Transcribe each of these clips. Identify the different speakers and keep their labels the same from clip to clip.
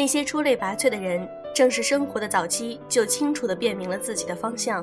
Speaker 1: 那些出类拔萃的人，正是生活的早期就清楚地辨明了自己的方向，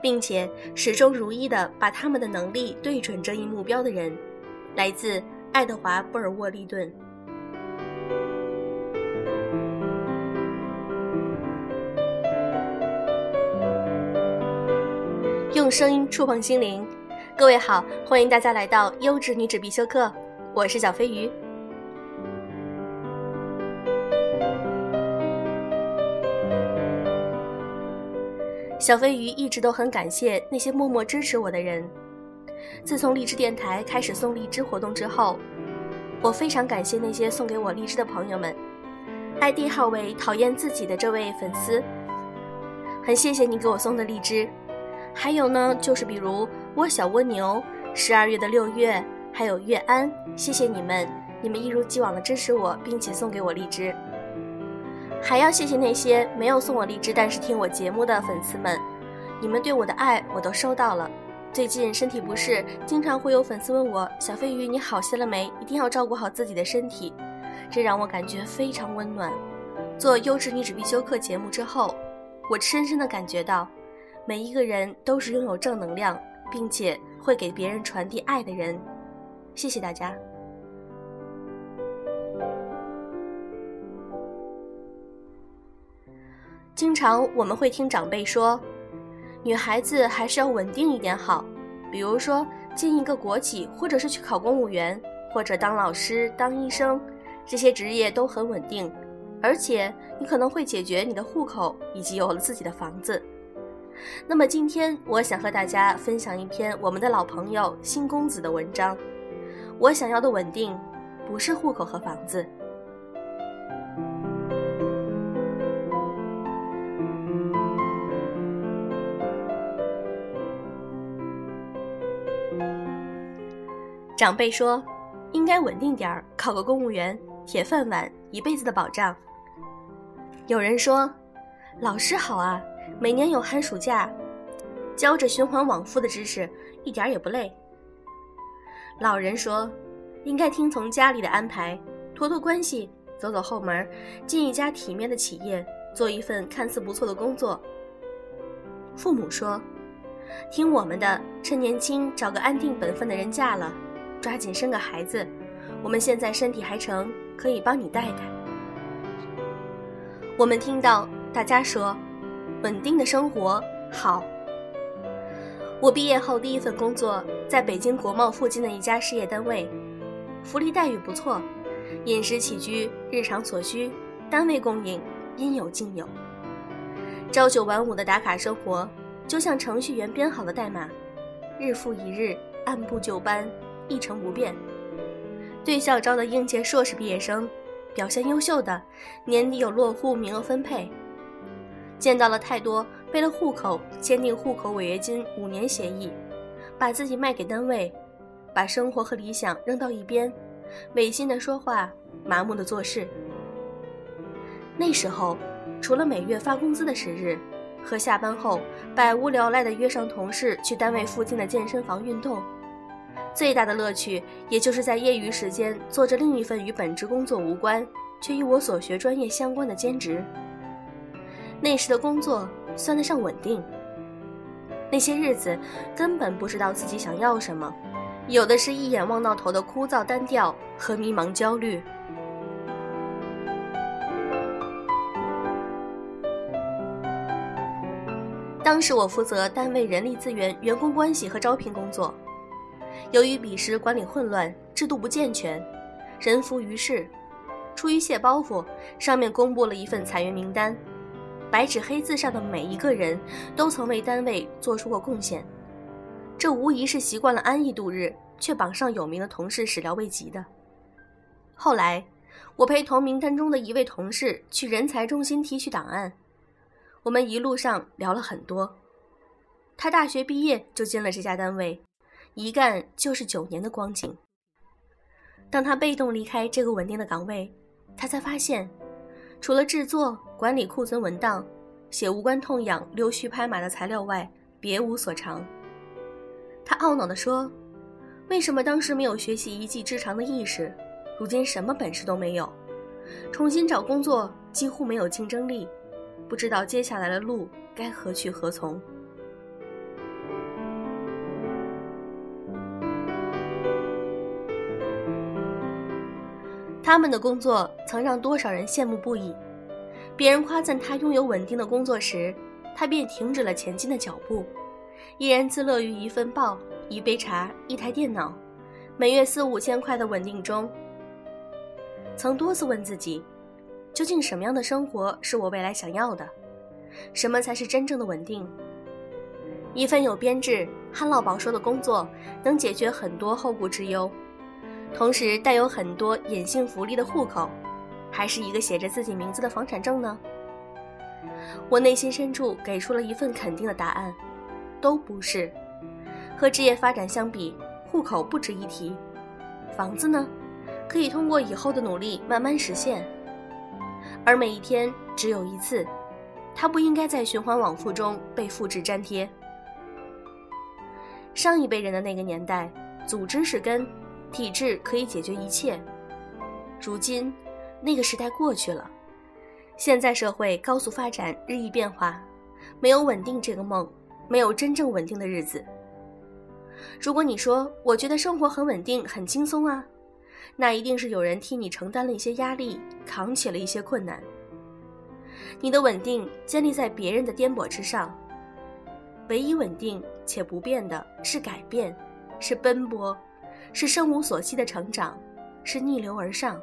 Speaker 1: 并且始终如一地把他们的能力对准这一目标的人，来自爱德华·布尔沃利顿。用声音触碰心灵，各位好，欢迎大家来到优质女子必修课，我是小飞鱼。小飞鱼一直都很感谢那些默默支持我的人。自从荔枝电台开始送荔枝活动之后，我非常感谢那些送给我荔枝的朋友们。ID 号为讨厌自己的这位粉丝，很谢谢你给我送的荔枝。还有呢，就是比如我小蜗牛、十二月的六月，还有月安，谢谢你们，你们一如既往的支持我，并且送给我荔枝。还要谢谢那些没有送我荔枝，但是听我节目的粉丝们，你们对我的爱我都收到了。最近身体不适，经常会有粉丝问我：“小飞鱼，你好些了没？一定要照顾好自己的身体。”这让我感觉非常温暖。做优质女子必修课节目之后，我深深的感觉到，每一个人都是拥有正能量，并且会给别人传递爱的人。谢谢大家。经常我们会听长辈说，女孩子还是要稳定一点好，比如说进一个国企，或者是去考公务员，或者当老师、当医生，这些职业都很稳定，而且你可能会解决你的户口，以及有了自己的房子。那么今天我想和大家分享一篇我们的老朋友新公子的文章。我想要的稳定，不是户口和房子。长辈说，应该稳定点儿，考个公务员，铁饭碗，一辈子的保障。有人说，老师好啊，每年有寒暑假，教着循环往复的知识，一点也不累。老人说，应该听从家里的安排，托托关系，走走后门，进一家体面的企业，做一份看似不错的工作。父母说，听我们的，趁年轻找个安定本分的人嫁了。抓紧生个孩子，我们现在身体还成，可以帮你带带。我们听到大家说，稳定的生活好。我毕业后第一份工作在北京国贸附近的一家事业单位，福利待遇不错，饮食起居日常所需，单位供应应有尽有。朝九晚五的打卡生活，就像程序员编好的代码，日复一日，按部就班。一成不变。对校招的应届硕士毕业生，表现优秀的，年底有落户名额分配。见到了太多为了户口签订户口违约金五年协议，把自己卖给单位，把生活和理想扔到一边，违心的说话，麻木的做事。那时候，除了每月发工资的时日，和下班后百无聊赖的约上同事去单位附近的健身房运动。最大的乐趣，也就是在业余时间做着另一份与本职工作无关，却与我所学专业相关的兼职。那时的工作算得上稳定。那些日子根本不知道自己想要什么，有的是一眼望到头的枯燥单调和迷茫焦虑。当时我负责单位人力资源、员工关系和招聘工作。由于彼时管理混乱，制度不健全，人浮于事，出于卸包袱，上面公布了一份裁员名单。白纸黑字上的每一个人都曾为单位做出过贡献，这无疑是习惯了安逸度日却榜上有名的同事始料未及的。后来，我陪同名单中的一位同事去人才中心提取档案，我们一路上聊了很多。他大学毕业就进了这家单位。一干就是九年的光景。当他被动离开这个稳定的岗位，他才发现，除了制作、管理库存文档、写无关痛痒、溜须拍马的材料外，别无所长。他懊恼地说：“为什么当时没有学习一技之长的意识？如今什么本事都没有，重新找工作几乎没有竞争力，不知道接下来的路该何去何从。他们的工作曾让多少人羡慕不已。别人夸赞他拥有稳定的工作时，他便停止了前进的脚步，依然自乐于一份报、一杯茶、一台电脑，每月四五千块的稳定中。曾多次问自己，究竟什么样的生活是我未来想要的？什么才是真正的稳定？一份有编制、旱涝保收的工作，能解决很多后顾之忧。同时带有很多隐性福利的户口，还是一个写着自己名字的房产证呢？我内心深处给出了一份肯定的答案，都不是。和职业发展相比，户口不值一提，房子呢，可以通过以后的努力慢慢实现。而每一天只有一次，它不应该在循环往复中被复制粘贴。上一辈人的那个年代，组织是根。体制可以解决一切。如今，那个时代过去了，现在社会高速发展，日益变化，没有稳定这个梦，没有真正稳定的日子。如果你说我觉得生活很稳定，很轻松啊，那一定是有人替你承担了一些压力，扛起了一些困难。你的稳定建立在别人的颠簸之上，唯一稳定且不变的是改变，是奔波。是生无所息的成长，是逆流而上。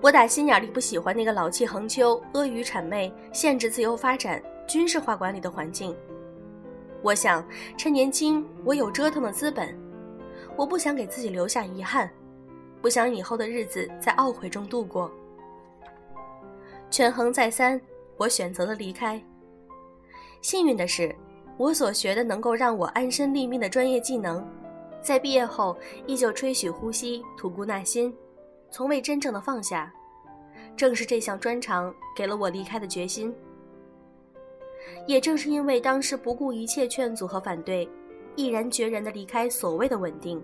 Speaker 1: 我打心眼里不喜欢那个老气横秋、阿谀谄媚、限制自由发展、军事化管理的环境。我想趁年轻，我有折腾的资本，我不想给自己留下遗憾，不想以后的日子在懊悔中度过。权衡再三。我选择了离开。幸运的是，我所学的能够让我安身立命的专业技能，在毕业后依旧吹嘘呼吸、吐故纳新，从未真正的放下。正是这项专长给了我离开的决心。也正是因为当时不顾一切劝阻和反对，毅然决然的离开所谓的稳定，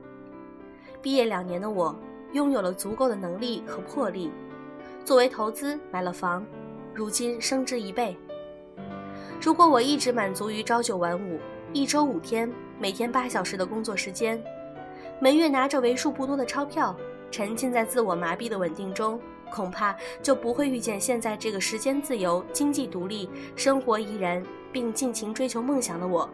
Speaker 1: 毕业两年的我拥有了足够的能力和魄力，作为投资买了房。如今升值一倍。如果我一直满足于朝九晚五、一周五天、每天八小时的工作时间，每月拿着为数不多的钞票，沉浸在自我麻痹的稳定中，恐怕就不会遇见现在这个时间自由、经济独立、生活怡然，并尽情追求梦想的我。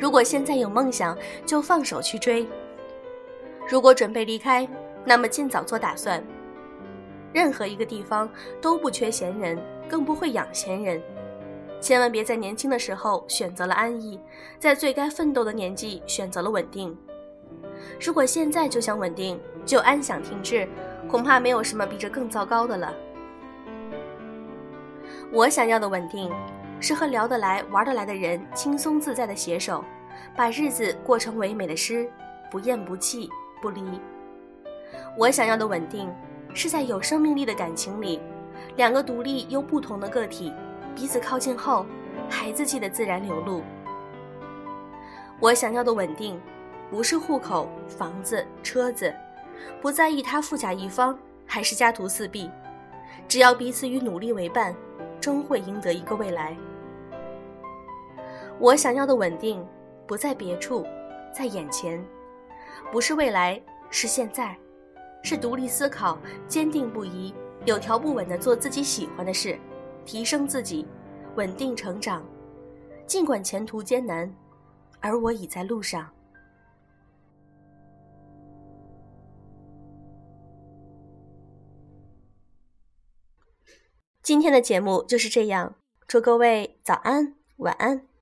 Speaker 1: 如果现在有梦想，就放手去追；如果准备离开，那么尽早做打算。任何一个地方都不缺闲人，更不会养闲人。千万别在年轻的时候选择了安逸，在最该奋斗的年纪选择了稳定。如果现在就想稳定，就安享停滞，恐怕没有什么比这更糟糕的了。我想要的稳定。是和聊得来、玩得来的人轻松自在的携手，把日子过成唯美的诗，不厌不弃，不离。我想要的稳定，是在有生命力的感情里，两个独立又不同的个体彼此靠近后，孩子气的自然流露。我想要的稳定，不是户口、房子、车子，不在意他富甲一方还是家徒四壁，只要彼此与努力为伴，终会赢得一个未来。我想要的稳定，不在别处，在眼前，不是未来，是现在，是独立思考、坚定不移、有条不紊的做自己喜欢的事，提升自己，稳定成长。尽管前途艰难，而我已在路上。今天的节目就是这样，祝各位早安，晚安。